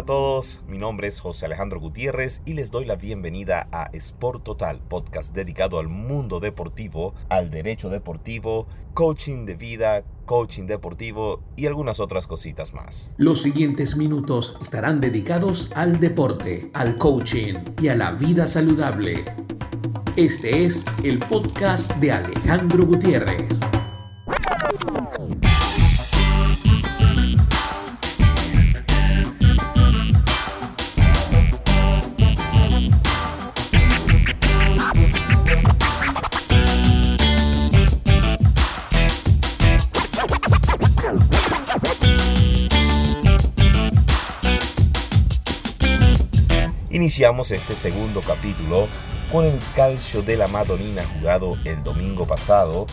para todos, mi nombre es José Alejandro Gutiérrez y les doy la bienvenida a Sport Total, podcast dedicado al mundo deportivo, al derecho deportivo, coaching de vida, coaching deportivo y algunas otras cositas más. Los siguientes minutos estarán dedicados al deporte, al coaching y a la vida saludable. Este es el podcast de Alejandro Gutiérrez. Iniciamos este segundo capítulo con el calcio de la Madonina jugado el domingo pasado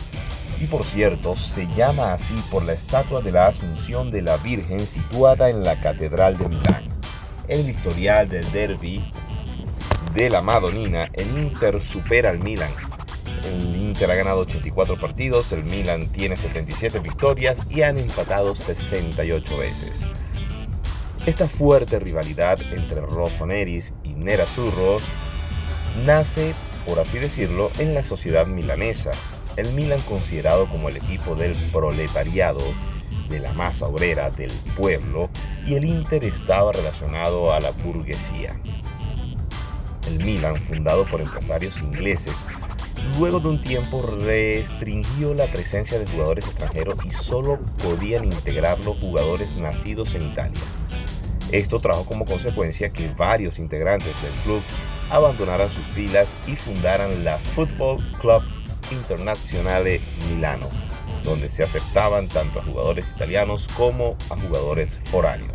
y por cierto se llama así por la estatua de la Asunción de la Virgen situada en la Catedral de Milán. En el historial del derby de la Madonina, el Inter supera al Milan. El Inter ha ganado 84 partidos, el Milan tiene 77 victorias y han empatado 68 veces. Esta fuerte rivalidad entre Rossoneri's y Nerazzurros nace, por así decirlo, en la sociedad milanesa. El Milan considerado como el equipo del proletariado, de la masa obrera, del pueblo, y el Inter estaba relacionado a la burguesía. El Milan, fundado por empresarios ingleses, luego de un tiempo restringió la presencia de jugadores extranjeros y solo podían integrarlo jugadores nacidos en Italia. Esto trajo como consecuencia que varios integrantes del club abandonaran sus filas y fundaran la Football Club Internazionale Milano, donde se aceptaban tanto a jugadores italianos como a jugadores foráneos.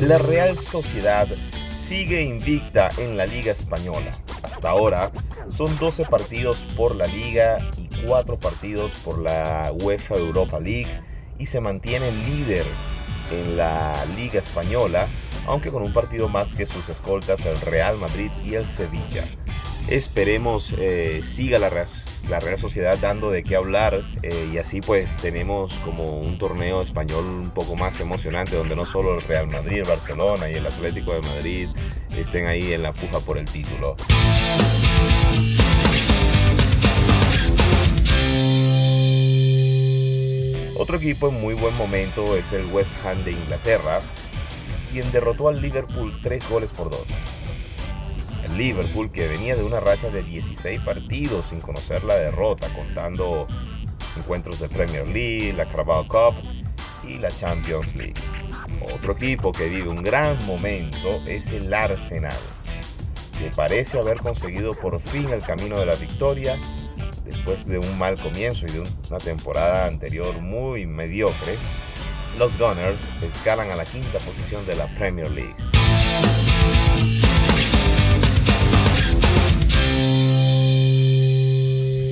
La Real Sociedad sigue invicta en la Liga Española. Hasta ahora son 12 partidos por la liga 4 partidos por la UEFA Europa League y se mantiene líder en la Liga Española, aunque con un partido más que sus escoltas el Real Madrid y el Sevilla. Esperemos eh, siga la, la, Real Sociedad dando de qué hablar eh, y así pues tenemos como un torneo español un poco más emocionante donde no solo el Real Madrid, el Barcelona y el Atlético de Madrid estén ahí en la puja por el título. Otro equipo en muy buen momento es el West Ham de Inglaterra, quien derrotó al Liverpool 3 goles por 2. El Liverpool, que venía de una racha de 16 partidos sin conocer la derrota, contando encuentros de Premier League, la Carabao Cup y la Champions League. Otro equipo que vive un gran momento es el Arsenal, que parece haber conseguido por fin el camino de la victoria después de un mal comienzo y de una temporada anterior muy mediocre, los Gunners escalan a la quinta posición de la Premier League.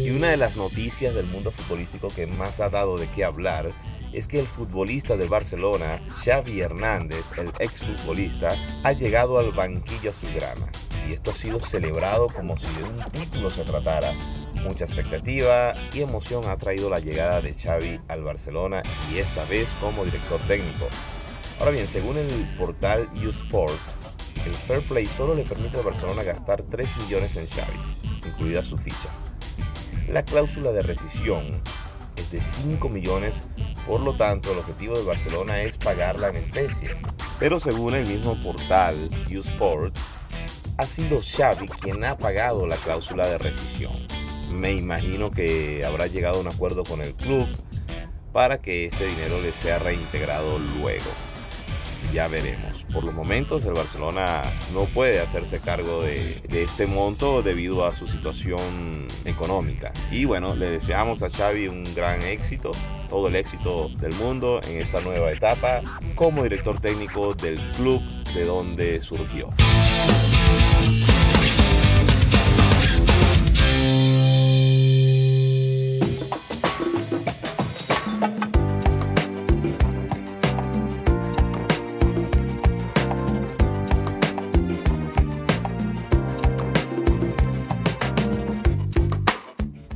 Y una de las noticias del mundo futbolístico que más ha dado de qué hablar es que el futbolista del Barcelona, Xavi Hernández, el exfutbolista, ha llegado al banquillo azulgrana. Y esto ha sido celebrado como si de un título se tratara Mucha expectativa y emoción ha traído la llegada de Xavi al Barcelona y esta vez como director técnico. Ahora bien, según el portal Usport, el Fair Play solo le permite al Barcelona gastar 3 millones en Xavi, incluida su ficha. La cláusula de rescisión es de 5 millones, por lo tanto el objetivo del Barcelona es pagarla en especie. Pero según el mismo portal Usport, ha sido Xavi quien ha pagado la cláusula de rescisión me imagino que habrá llegado a un acuerdo con el club para que este dinero le sea reintegrado luego. Ya veremos. Por los momentos el Barcelona no puede hacerse cargo de, este monto debido a su situación económica. Y bueno, le deseamos a Xavi un gran éxito, todo el éxito del mundo en esta nueva etapa como director técnico del club de donde surgió.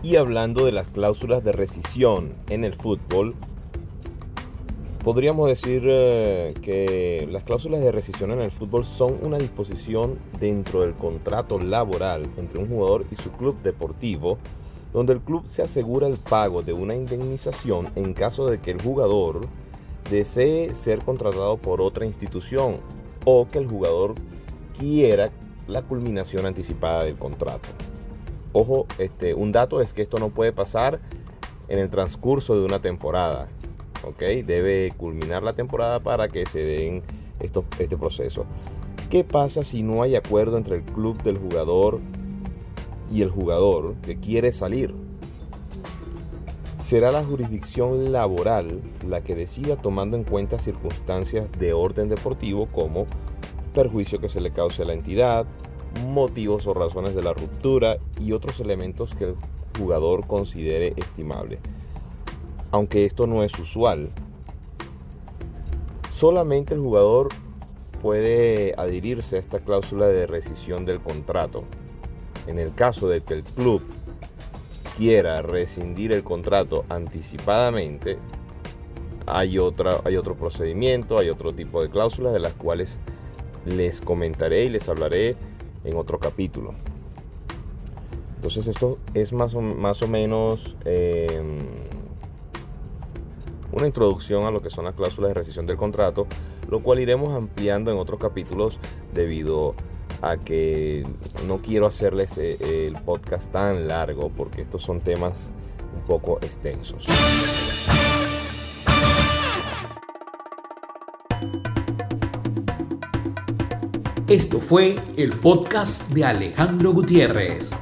Y hablando de las cláusulas de rescisión en el fútbol, podríamos decir eh, que las cláusulas de rescisión en el fútbol son una disposición dentro del contrato laboral entre un jugador y su club deportivo, donde el club se asegura el pago de una indemnización en caso de que el jugador desee ser contratado por otra institución o que el jugador quiera la culminación anticipada del contrato. Ojo, este, un dato es que esto no puede pasar en el transcurso de una temporada. ¿Ok? Debe culminar la temporada para que se den este proceso. ¿Qué pasa si no hay acuerdo entre el club del jugador y el jugador que quiere salir? Será la jurisdicción laboral la que decida tomando en cuenta circunstancias de orden deportivo como perjuicio que se le cause a la entidad, motivos o razones de la ruptura y otros elementos que el jugador considere estimable. Aunque esto no es usual, solamente el jugador puede adherirse a esta cláusula de rescisión del contrato. En el caso de que el club quiera rescindir el contrato anticipadamente, hay, otra, hay otro procedimiento, hay otro tipo de cláusulas de las cuales les comentaré y les hablaré en otro capítulo. Entonces esto es más o, más o menos em, una introducción a lo que son las cláusulas de rescisión del contrato, lo cual iremos ampliando en otros capítulos debido a que no quiero hacerles eh, el podcast tan largo porque estos son temas un poco extensos. Esto fue el podcast de Alejandro Gutiérrez.